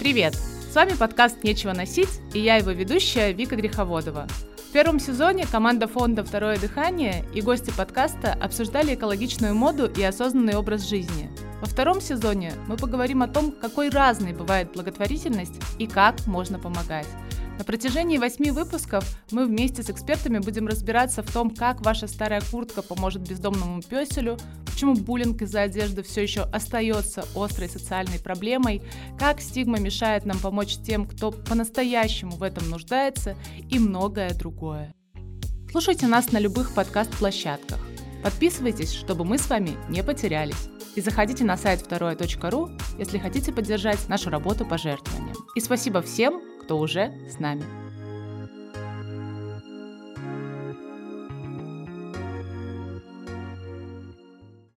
Привет! С вами подкаст «Нечего носить» и я его ведущая Вика Греховодова. В первом сезоне команда фонда «Второе дыхание» и гости подкаста обсуждали экологичную моду и осознанный образ жизни. Во втором сезоне мы поговорим о том, какой разной бывает благотворительность и как можно помогать. На протяжении восьми выпусков мы вместе с экспертами будем разбираться в том, как ваша старая куртка поможет бездомному песелю, почему буллинг из-за одежды все еще остается острой социальной проблемой, как стигма мешает нам помочь тем, кто по-настоящему в этом нуждается и многое другое. Слушайте нас на любых подкаст-площадках. Подписывайтесь, чтобы мы с вами не потерялись. И заходите на сайт второе.ру, если хотите поддержать нашу работу пожертвованием. И спасибо всем, кто уже с нами.